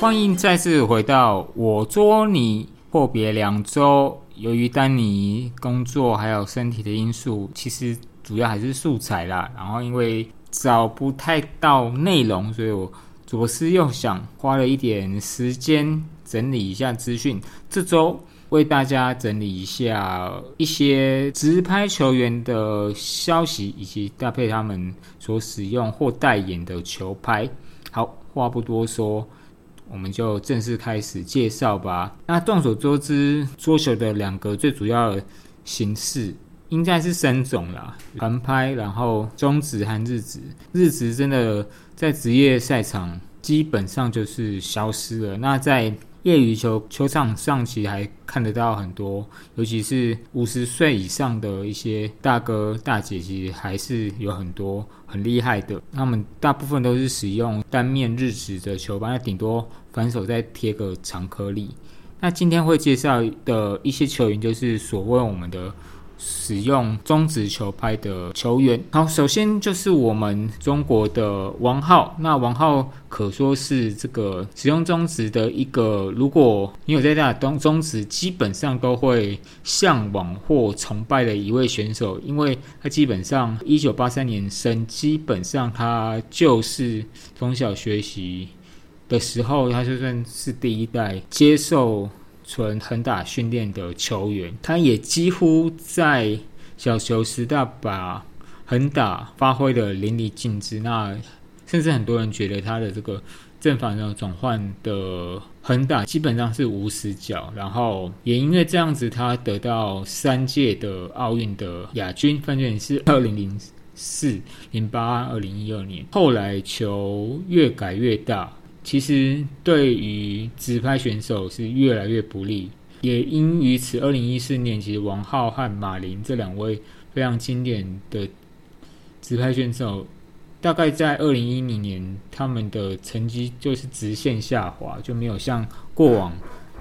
欢迎再次回到我捉你。阔别两周，由于丹尼工作还有身体的因素，其实主要还是素材啦。然后因为找不太到内容，所以我左思右想，花了一点时间整理一下资讯。这周为大家整理一下一些直拍球员的消息，以及搭配他们所使用或代言的球拍。好，话不多说。我们就正式开始介绍吧。那众所周知，桌球的两个最主要的形式应该是三种啦：团拍，然后中指和日指。日指真的在职业赛场基本上就是消失了。那在业余球球场上，其实还看得到很多，尤其是五十岁以上的一些大哥大姐，其实还是有很多很厉害的。他们大部分都是使用单面日式的球拍，那顶多反手再贴个长颗粒。那今天会介绍的一些球员，就是所谓我们的。使用中指球拍的球员，好，首先就是我们中国的王浩。那王浩可说是这个使用中指的一个，如果你有在打中中指，基本上都会向往或崇拜的一位选手，因为他基本上一九八三年生，基本上他就是从小学习的时候，他就算是第一代接受。纯横打训练的球员，他也几乎在小球时代把横打发挥的淋漓尽致。那甚至很多人觉得他的这个正反的转换的横打基本上是无死角。然后也因为这样子，他得到三届的奥运的亚军，分别是二零零四、零八、二零一二年。后来球越改越大。其实对于直拍选手是越来越不利，也因于此，二零一四年其实王浩和马林这两位非常经典的直拍选手，大概在二零一零年他们的成绩就是直线下滑，就没有像过往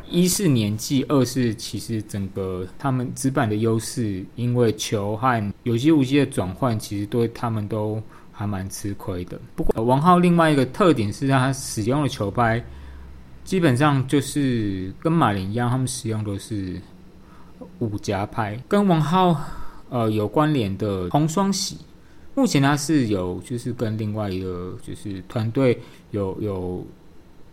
一四年季二是其实整个他们直板的优势，因为球和有机无机的转换，其实对他们都。还蛮吃亏的。不过王浩另外一个特点是，他使用的球拍基本上就是跟马林一样，他们使用都是五夹拍。跟王浩呃有关联的红双喜，目前他是有就是跟另外一个就是团队有有，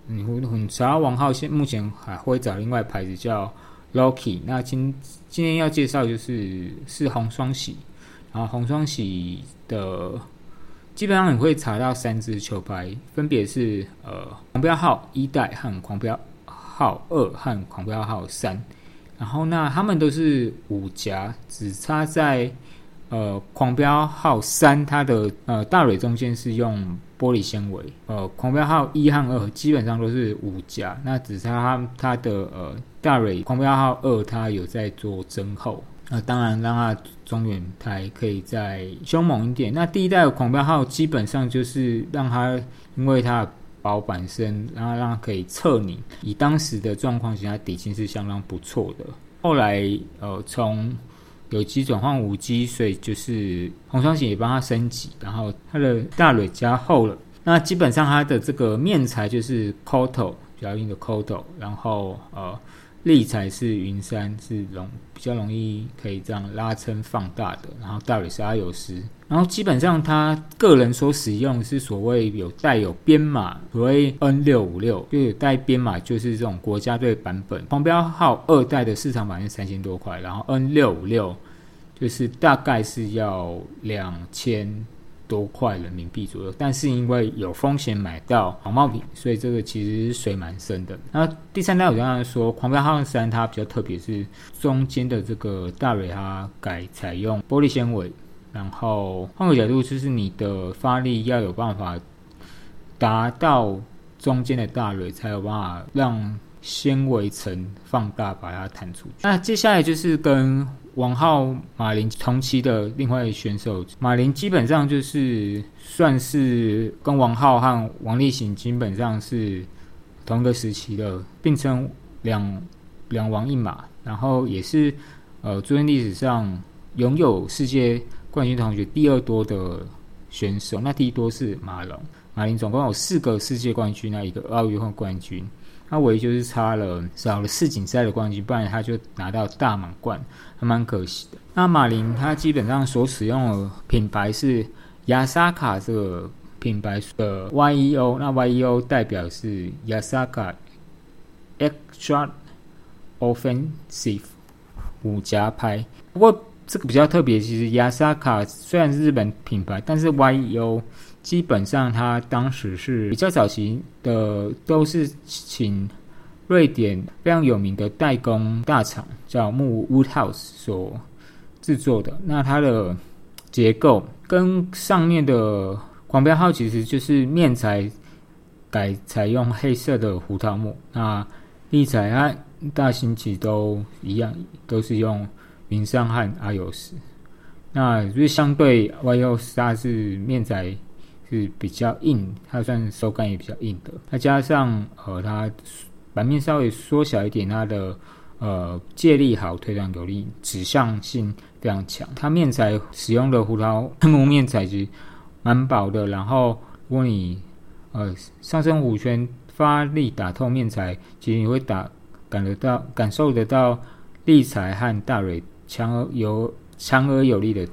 你很查王浩现目前还会找另外牌子叫 Loki。那今今天要介绍就是是红双喜，然后红双喜的。基本上你会查到三支球拍，分别是呃狂飙号一代和狂飙号二和狂飙号三，然后那他们都是五夹，只差在呃狂飙号三它的呃大蕊中间是用玻璃纤维，呃狂飙号一和二基本上都是五夹，那只差它它的呃大蕊狂飙号二它有在做增厚。那当然，让它中远台可以再凶猛一点。那第一代的狂飙号基本上就是让它，因为它薄板身，然后让它可以侧拧。以当时的状况，其实它底薪是相当不错的。后来，呃，从有机转换无机，所以就是红双喜也帮它升级，然后它的大蕊加厚了。那基本上它的这个面材就是 Coto 比较硬的 Coto，然后呃。立材是云杉，是容比较容易可以这样拉伸放大的，然后大理是阿尤斯，然后基本上他个人所使用是所谓有带有编码，所谓 N 六五六就有带编码，就是这种国家队版本。黄标号二代的市场版是三千多块，然后 N 六五六就是大概是要两千。多块人民币左右，但是因为有风险买到仿冒品，所以这个其实水蛮深的。那第三代我刚刚说狂飙号三，它比较特别是中间的这个大蕊它改采用玻璃纤维，然后换个角度就是你的发力要有办法达到中间的大蕊，才有办法让纤维层放大把它弹出去。那接下来就是跟 王浩、马林同期的另外选手，马林基本上就是算是跟王浩和王励行基本上是同个时期的，并称两两王一马。然后也是呃，足球历史上拥有世界冠军同学第二多的选手。那第一多是马龙，马林总共有四个世界冠军，那一个奥运会冠军，那唯一就是差了少了世锦赛的冠军，不然他就拿到大满贯，还蛮可惜的。那马林他基本上所使用的品牌是亚萨卡这个品牌的 YEO，那 YEO 代表是亚萨卡 Extra Offensive 五夹拍，不过。这个比较特别，其实亚萨卡虽然是日本品牌，但是 YEO 基本上它当时是比较早期的，都是请瑞典非常有名的代工大厂叫木 Woodhouse 所制作的。那它的结构跟上面的狂飙号其实就是面材改采用黑色的胡桃木，那立材和大型其都一样，都是用。云山和阿尤斯，那就是相对 YO 它是面材是比较硬，它算手感也比较硬的。再加上呃，它版面稍微缩小一点，它的呃借力好，推断有力，指向性非常强。它面材使用的胡桃 木面材质蛮薄的，然后如果你呃上升五圈发力打透面材，其实你会打感得到感受得到力材和大蕊。强而有强而有力的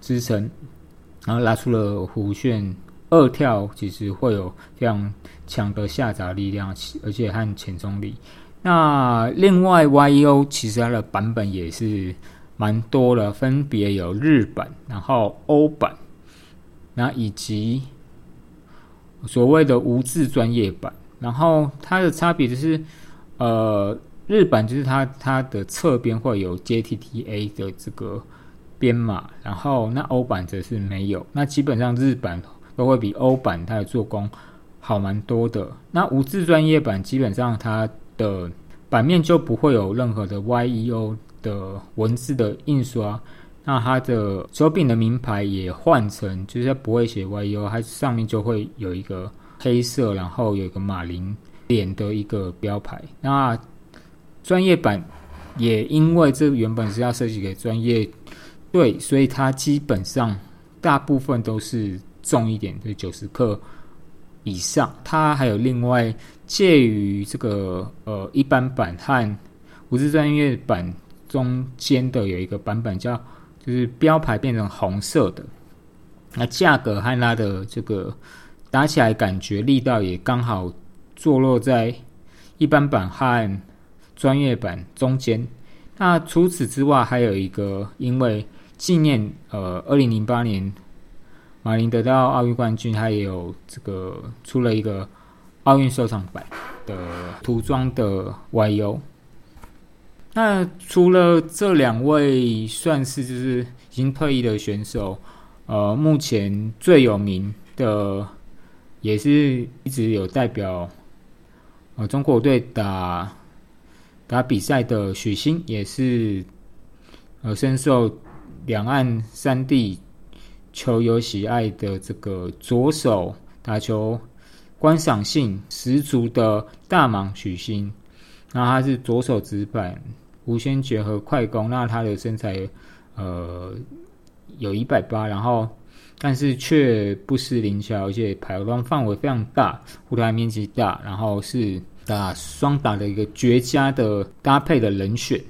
支撑，然后拉出了弧线二跳，其实会有非常强的下砸力量，而且和前中力。那另外 YEO 其实它的版本也是蛮多的，分别有日版，然后欧版，那以及所谓的无字专业版。然后它的差别就是呃。日版就是它它的侧边会有 JTTA 的这个编码，然后那欧版则是没有。那基本上日版都会比欧版它的做工好蛮多的。那无字专业版基本上它的版面就不会有任何的 YEO 的文字的印刷，那它的手柄的名牌也换成就是不会写 YEO，它上面就会有一个黑色，然后有一个马林脸的一个标牌。那专业版也因为这原本是要设计给专业对，所以它基本上大部分都是重一点，就九十克以上。它还有另外介于这个呃一般版和无字专业版中间的有一个版本，叫就是标牌变成红色的。那价格和它的这个打起来感觉力道也刚好坐落在一般版和。专业版中间，那除此之外，还有一个因为纪念呃，二零零八年马林得到奥运冠军，他也有这个出了一个奥运收藏版的涂装的 YU。那除了这两位算是就是已经退役的选手，呃，目前最有名的也是一直有代表呃中国队打。打比赛的许昕也是，呃，深受两岸三地球友喜爱的这个左手打球观赏性十足的大蟒许昕。那他是左手直板无先结合快攻，那他的身材呃有一百八，然后但是却不失灵巧，而且排动范围非常大，舞台面积大，然后是。打双打的一个绝佳的搭配的人选，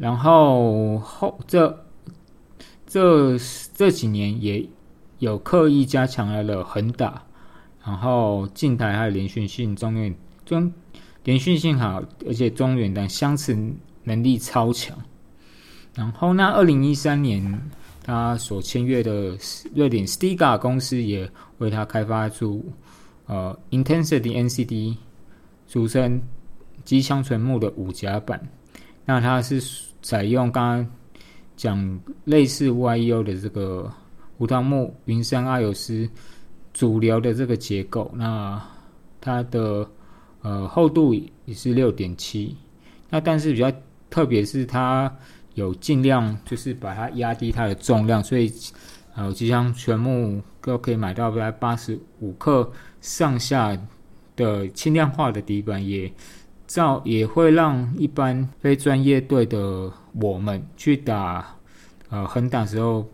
然后后这这这几年也有刻意加强了了横打，然后近台还有连续性中远中连续性好，而且中远的相持能力超强。然后那二零一三年他所签约的瑞典 Stiga 公司也为他开发出。呃，Intensity NCD，俗称机枪纯木的五夹板，那它是采用刚刚讲类似 YU 的这个胡桃木云山阿尤斯主流的这个结构，那它的呃厚度也是六点七，那但是比较特别是它有尽量就是把它压低它的重量，所以呃机枪全木都可以买到大概八十五克。上下的轻量化的底板也造也会让一般非专业队的我们去打呃横打时候，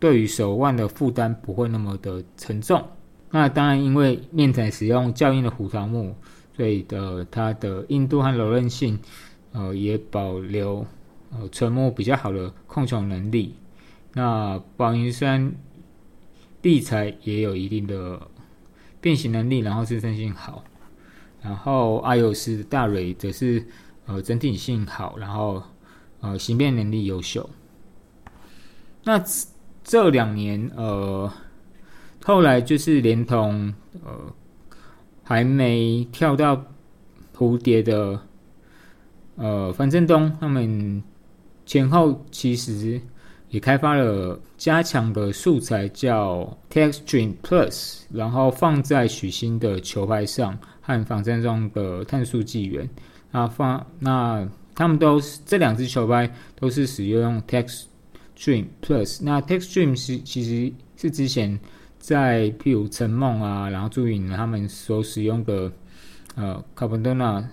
对于手腕的负担不会那么的沉重。那当然，因为面材使用较硬的胡桃木，所以的它的硬度和柔韧性，呃，也保留呃纯木比较好的控球能力。那宝云山地材也有一定的变形能力，然后支撑性好。然后阿尤斯大蕊则是呃整体性好，然后呃形变能力优秀。那这两年呃。后来就是连同呃还没跳到蝴蝶的呃樊振东，他们前后其实也开发了加强的素材，叫 Textream Plus，然后放在许昕的球拍上和防振中的碳素纪元啊放那他们都是这两只球拍都是使用 Textream Plus，那 Textream 是其实是之前。在譬如陈梦啊，然后朱颖他们所使用的呃卡本多纳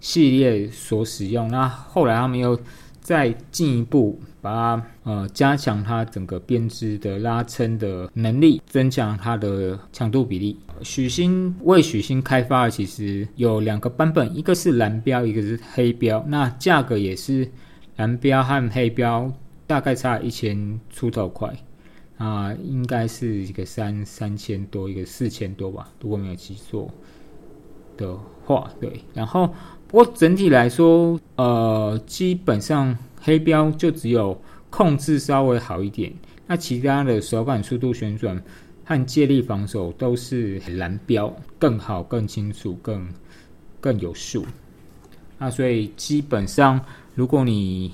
系列所使用，那后来他们又再进一步把它呃加强它整个编织的拉伸的能力，增强它的强度比例。许昕为许昕开发的其实有两个版本，一个是蓝标，一个是黑标，那价格也是蓝标和黑标大概差一千出头块。啊，应该是一个三三千多，一个四千多吧，如果没有记错的话，对。然后，不过整体来说，呃，基本上黑标就只有控制稍微好一点，那其他的手感、速度、旋转和借力防守都是蓝标更好、更清楚、更更有数。那所以基本上，如果你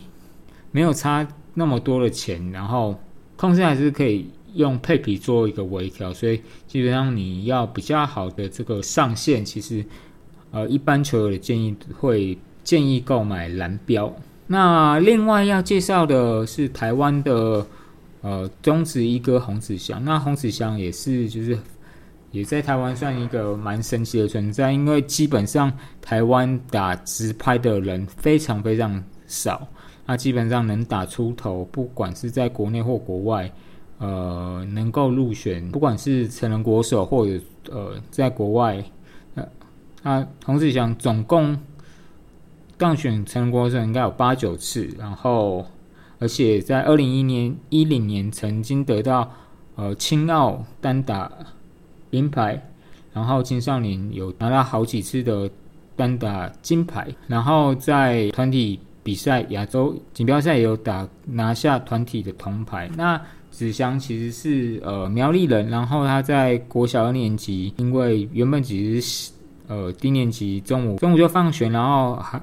没有差那么多的钱，然后控制还是可以用配比做一个微调，所以基本上你要比较好的这个上限，其实呃一般球友的建议会建议购买蓝标。那另外要介绍的是台湾的呃中职一哥洪子祥，那洪子祥也是就是也在台湾算一个蛮神奇的存在，因为基本上台湾打直拍的人非常非常少。那基本上能打出头，不管是在国内或国外，呃，能够入选，不管是成人国手或者呃，在国外，呃，他洪志祥总共当选成人国手应该有八九次，然后而且在二零一年一零年曾经得到呃青奥单打银牌，然后青少年有拿到好几次的单打金牌，然后在团体。比赛亚洲锦标赛也有打拿下团体的铜牌。那子祥其实是呃苗栗人，然后他在国小二年级，因为原本只是呃低年级中午中午就放学，然后还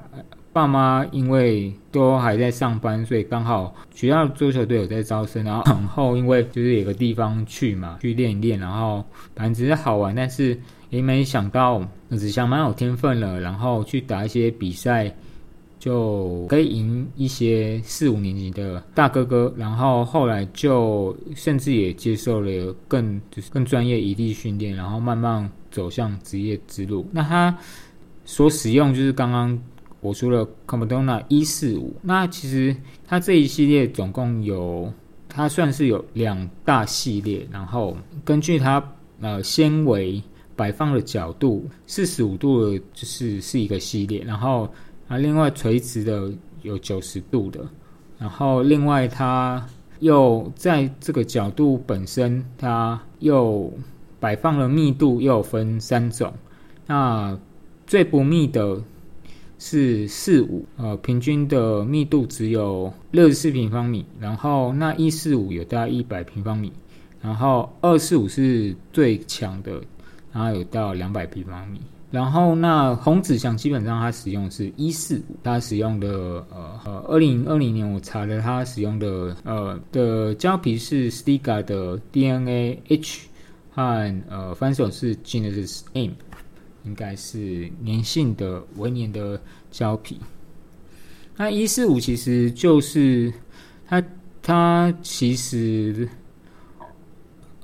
爸妈因为都还在上班，所以刚好学校足球队有在招生，然后然后因为就是有个地方去嘛，去练一练，然后反正只是好玩，但是也没想到子祥蛮有天分了，然后去打一些比赛。就可以赢一些四五年级的大哥哥，然后后来就甚至也接受了更就是更专业异地训练，然后慢慢走向职业之路。那他所使用就是刚刚我说的 Commodore 一四五，那其实它这一系列总共有，它算是有两大系列，然后根据它呃纤维摆放的角度，四十五度的就是是一个系列，然后。啊，另外垂直的有九十度的，然后另外它又在这个角度本身，它又摆放了密度又分三种。那最不密的是四五，呃，平均的密度只有六十四平方米，然后那一四五有大概一百平方米，然后二四五是最强的，然后有到两百平方米。然后，那红子祥基本上它使用是一四五，它使用的呃呃，二零二零年我查了，它使用的呃的胶皮是 Stiga 的 DNA H 和呃翻手是 Genesis M，应该是粘性的微粘的胶皮。那一四五其实就是它它其实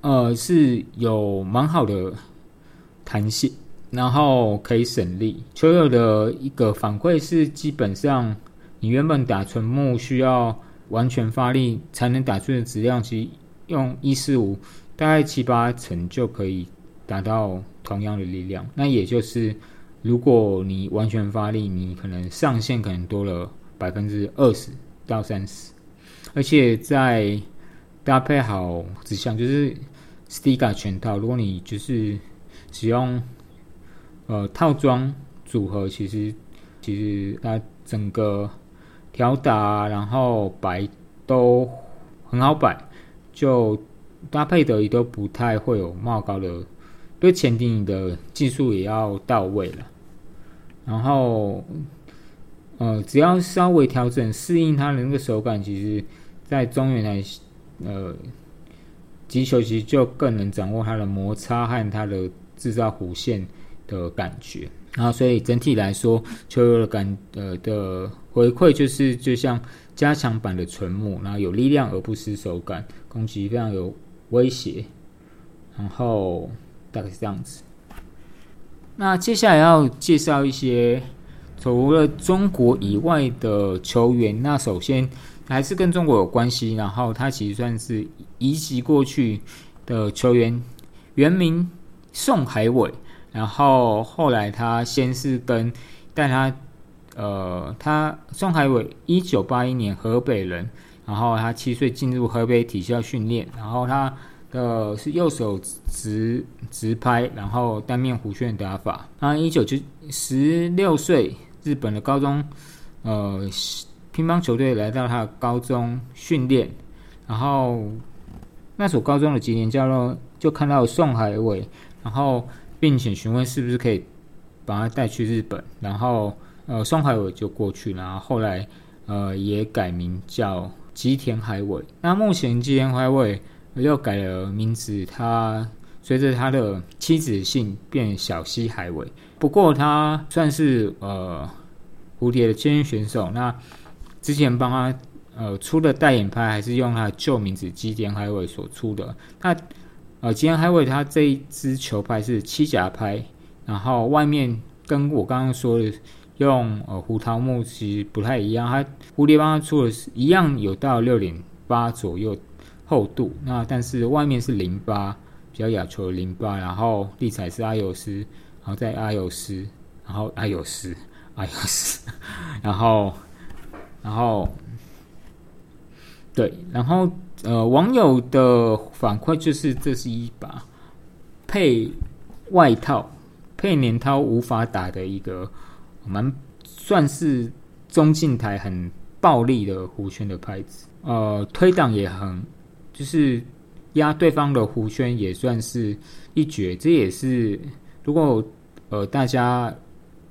呃是有蛮好的弹性。然后可以省力。球友的一个反馈是，基本上你原本打纯木需要完全发力才能打出的质量，其实用一四五大概七八成就可以达到同样的力量。那也就是，如果你完全发力，你可能上限可能多了百分之二十到三十，而且在搭配好指向，就是 Stiga 全套，如果你就是使用呃套装组合，其实其实它整个调打然后摆都很好摆，就。搭配的也都不太会有冒高的，对前顶的技术也要到位了。然后，呃，只要稍微调整适应它的那个手感，其实，在中原台，呃，击球其实就更能掌握它的摩擦和它的制造弧线的感觉。然后，所以整体来说，球友的感呃的回馈就是，就像加强版的纯木，然后有力量而不失手感，攻击非常有。威胁，然后大概是这样子。那接下来要介绍一些除了中国以外的球员。那首先还是跟中国有关系，然后他其实算是移籍过去的球员，原名宋海伟。然后后来他先是跟带他，呃，他宋海伟一九八一年河北人。然后他七岁进入河北体校训练，然后他的是右手直直拍，然后单面弧线打法。他一九九十六岁，日本的高中呃乒乓球队来到他的高中训练，然后那所高中的几年教练就看到宋海伟，然后并且询问是不是可以把他带去日本，然后呃宋海伟就过去，然后后来呃也改名叫。吉田海伟，那目前吉田海伟又改了名字，他随着他的妻子姓变小西海伟。不过他算是呃蝴蝶的签约选手。那之前帮他呃出的代言拍还是用他的旧名字吉田海伟所出的。那呃吉田海伟他这一支球拍是七甲拍，然后外面跟我刚刚说的。用呃胡桃木其实不太一样，它蝴蝶帮它出的是一样有到六点八左右厚度，那但是外面是零八，比较亚球的零八，然后立彩是阿尤斯，然后再阿尤斯，然后阿尤斯，阿尤斯，然后然后对，然后呃网友的反馈就是这是一把配外套配年套无法打的一个。蛮算是中近台很暴力的弧圈的拍子，呃，推挡也很，就是压对方的弧圈也算是一绝。这也是如果呃大家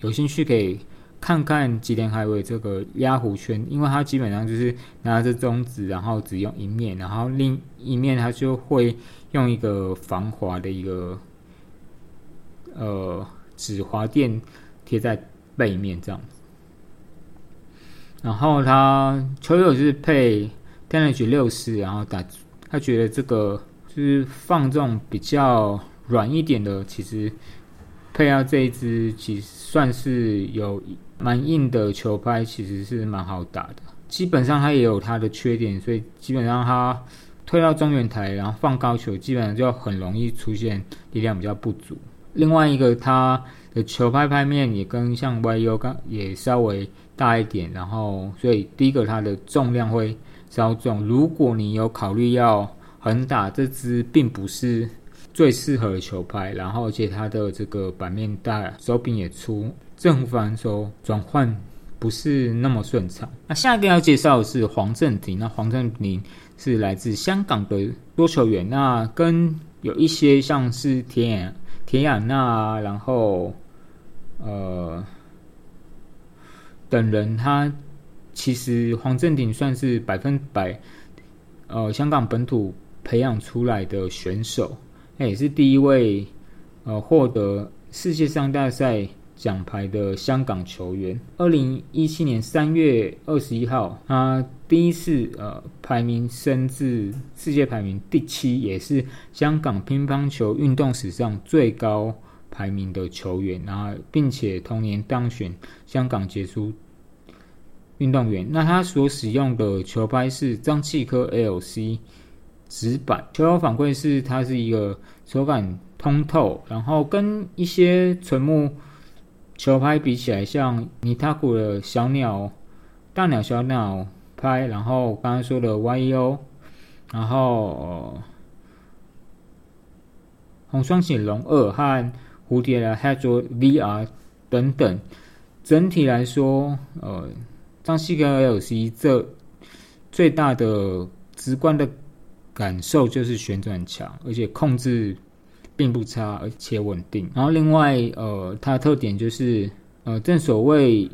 有兴趣可以看看吉田海伟这个压弧圈，因为他基本上就是拿着中指，然后只用一面，然后另一面他就会用一个防滑的一个呃指滑垫贴在。背面这样子，然后他球友是配 damage 六四，然后打他觉得这个就是放这种比较软一点的，其实配到这一支其实算是有蛮硬的球拍，其实是蛮好打的。基本上它也有它的缺点，所以基本上它推到中远台，然后放高球，基本上就很容易出现力量比较不足。另外一个它。的球拍拍面也跟像 YU 刚也稍微大一点，然后所以第一个它的重量会稍重。如果你有考虑要横打，这支并不是最适合的球拍，然后而且它的这个板面大，手柄也粗，正反手转换不是那么顺畅。那下一个要介绍的是黄镇廷，那黄镇廷是来自香港的多球员，那跟有一些像是田野。田雅娜，然后，呃，等人，他其实黄镇廷算是百分百，呃，香港本土培养出来的选手，那也是第一位，呃，获得世界上大赛。奖牌的香港球员，二零一七年三月二十一号，他第一次呃排名升至世界排名第七，也是香港乒乓球运动史上最高排名的球员。然后，并且同年当选香港杰出运动员。那他所使用的球拍是张继科 LC 直板，球友反馈是它是一个手感通透，然后跟一些纯木球拍比起来，像尼塔古的小鸟、大鸟、小鸟拍，然后刚刚说的 YO，然后红双喜龙二和蝴蝶的 Hedro VR 等等，整体来说，呃，张西跟 LC 这最大的直观的感受就是旋转强，而且控制。并不差，而且稳定。然后另外，呃，它的特点就是，呃，正所谓，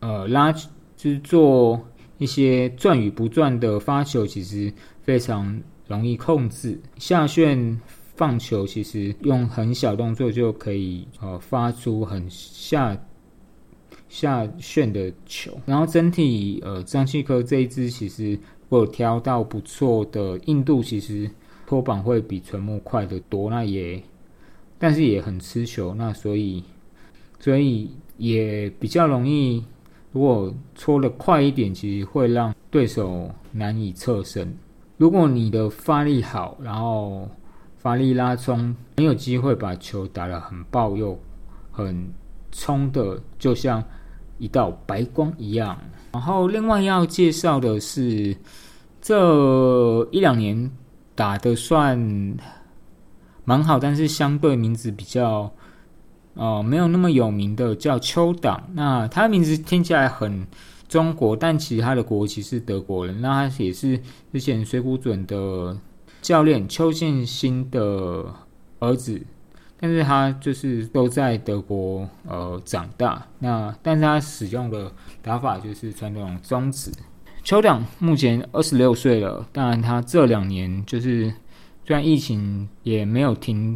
呃，拉就是做一些转与不转的发球，其实非常容易控制。下旋放球其实用很小动作就可以，呃，发出很下下旋的球。然后整体，呃，张继科这一支其实我有挑到不错的硬度，其实。拖板会比纯木快得多，那也，但是也很吃球，那所以，所以也比较容易，如果搓的快一点，其实会让对手难以侧身。如果你的发力好，然后发力拉冲，很有机会把球打得很爆又很冲的，就像一道白光一样。然后另外要介绍的是，这一两年。打的算蛮好，但是相对名字比较哦没有那么有名的叫邱党。那他的名字听起来很中国，但其实他的国籍是德国人。那他也是之前水谷隼的教练邱建新的儿子，但是他就是都在德国呃长大。那但是他使用的打法就是传统中指。邱党目前二十六岁了，当然他这两年就是虽然疫情也没有停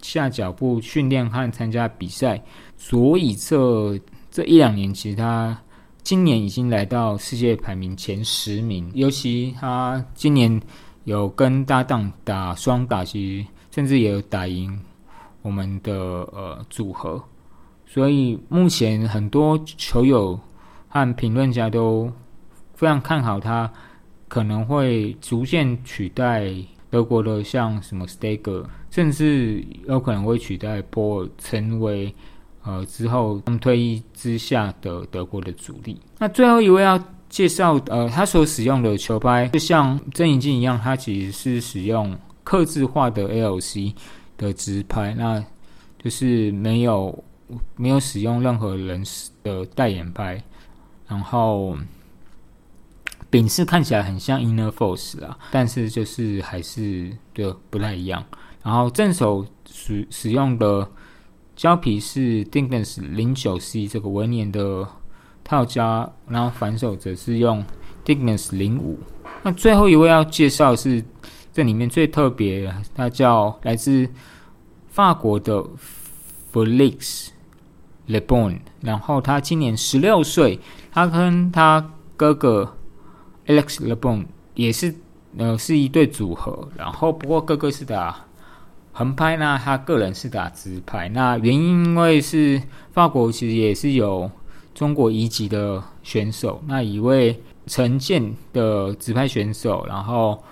下脚步训练和参加比赛，所以这这一两年其实他今年已经来到世界排名前十名，尤其他今年有跟搭档打双打，其实甚至也有打赢我们的呃组合，所以目前很多球友和评论家都。非常看好他，可能会逐渐取代德国的像什么 Steger，甚至有可能会取代波尔，成为呃之后他们退役之下的德国的主力。那最后一位要介绍，呃，他所使用的球拍就像真银镜一样，它其实是使用刻字化的 LC 的直拍，那就是没有没有使用任何人的代言拍，然后。柄式看起来很像 Inner Force 啊，但是就是还是就不太一样。然后正手使使用的胶皮是 Dignus 零九 C 这个文年的套胶，然后反手则是用 Dignus 零五。那最后一位要介绍是这里面最特别，他叫来自法国的 Felix Lebon，然后他今年十六岁，他跟他哥哥。Alex Le Bon 也是呃是一对组合，然后不过哥哥是打横拍那他个人是打直拍。那原因因为是法国其实也是有中国一级的选手，那一位陈建的直拍选手，然后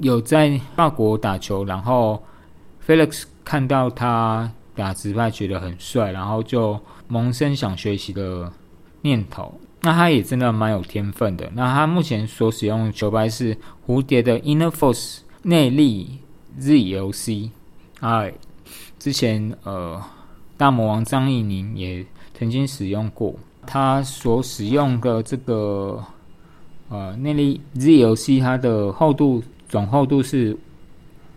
有在法国打球，然后 Felix 看到他打直拍觉得很帅，然后就萌生想学习的念头。那他也真的蛮有天分的。那他目前所使用的球拍是蝴蝶的 Inner Force 内力 ZLC。啊，之前呃大魔王张义宁也曾经使用过。他所使用的这个呃内力 ZLC，它的厚度总厚度是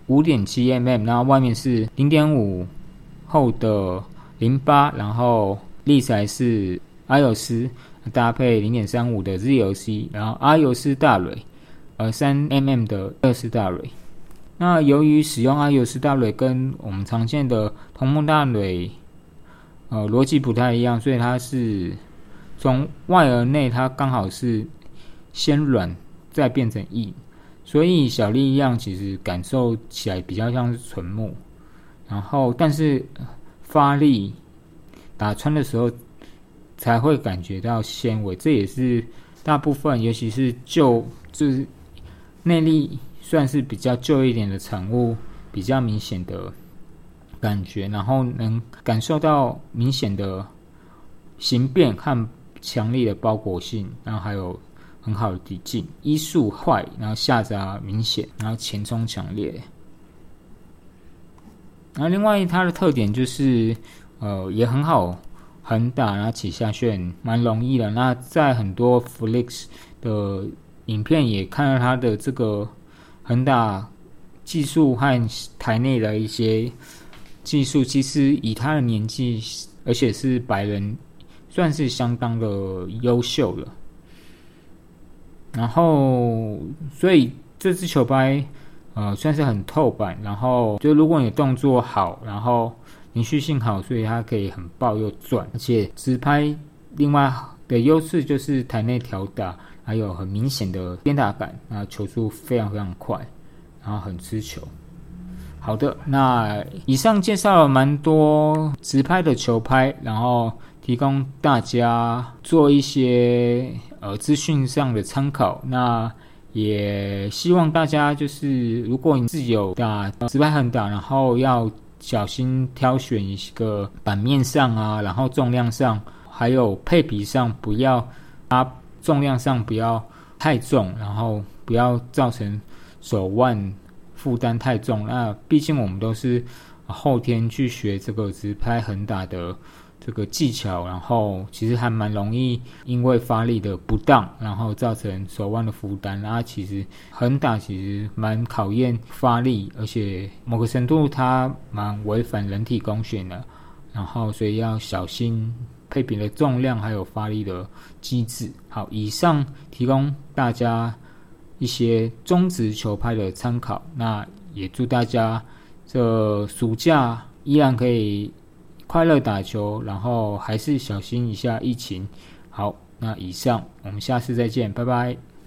五点七 mm，那外面是零点五厚的零八，然后立材是阿尤斯。搭配零点三五的 ZLC，然后阿尤斯大蕊，呃三 mm 的二斯大蕊。那由于使用阿尤斯大蕊跟我们常见的同木大蕊，呃逻辑不太一样，所以它是从外而内，它刚好是先软再变成硬，所以小力量其实感受起来比较像是纯木，然后但是发力打穿的时候。才会感觉到纤维，这也是大部分，尤其是旧，就是内力算是比较旧一点的产物比较明显的感觉，然后能感受到明显的形变和强烈的包裹性，然后还有很好的底劲，一速快，然后下砸明显，然后前冲强烈。然后另外它的特点就是，呃，也很好横打，然后起下旋蛮容易的。那在很多 Flix 的影片也看到他的这个横打技术和台内的一些技术，其实以他的年纪，而且是白人，算是相当的优秀了。然后，所以这支球拍。呃，算是很透板，然后就如果你动作好，然后连续性好，所以它可以很爆又转，而且直拍另外的优势就是台内调打，还有很明显的鞭打感，那球速非常非常快，然后很吃球。好的，那以上介绍了蛮多直拍的球拍，然后提供大家做一些呃资讯上的参考。那也希望大家就是，如果你自己有打直拍横打，然后要小心挑选一个版面上啊，然后重量上，还有配比上，不要它重量上不要太重，然后不要造成手腕负担太重。那毕竟我们都是后天去学这个直拍横打的。这个技巧，然后其实还蛮容易，因为发力的不当，然后造成手腕的负担。然后其实横打其实蛮考验发力，而且某个程度它蛮违反人体工学的。然后所以要小心配比的重量还有发力的机制。好，以上提供大家一些中职球拍的参考。那也祝大家这暑假依然可以。快乐打球，然后还是小心一下疫情。好，那以上，我们下次再见，拜拜。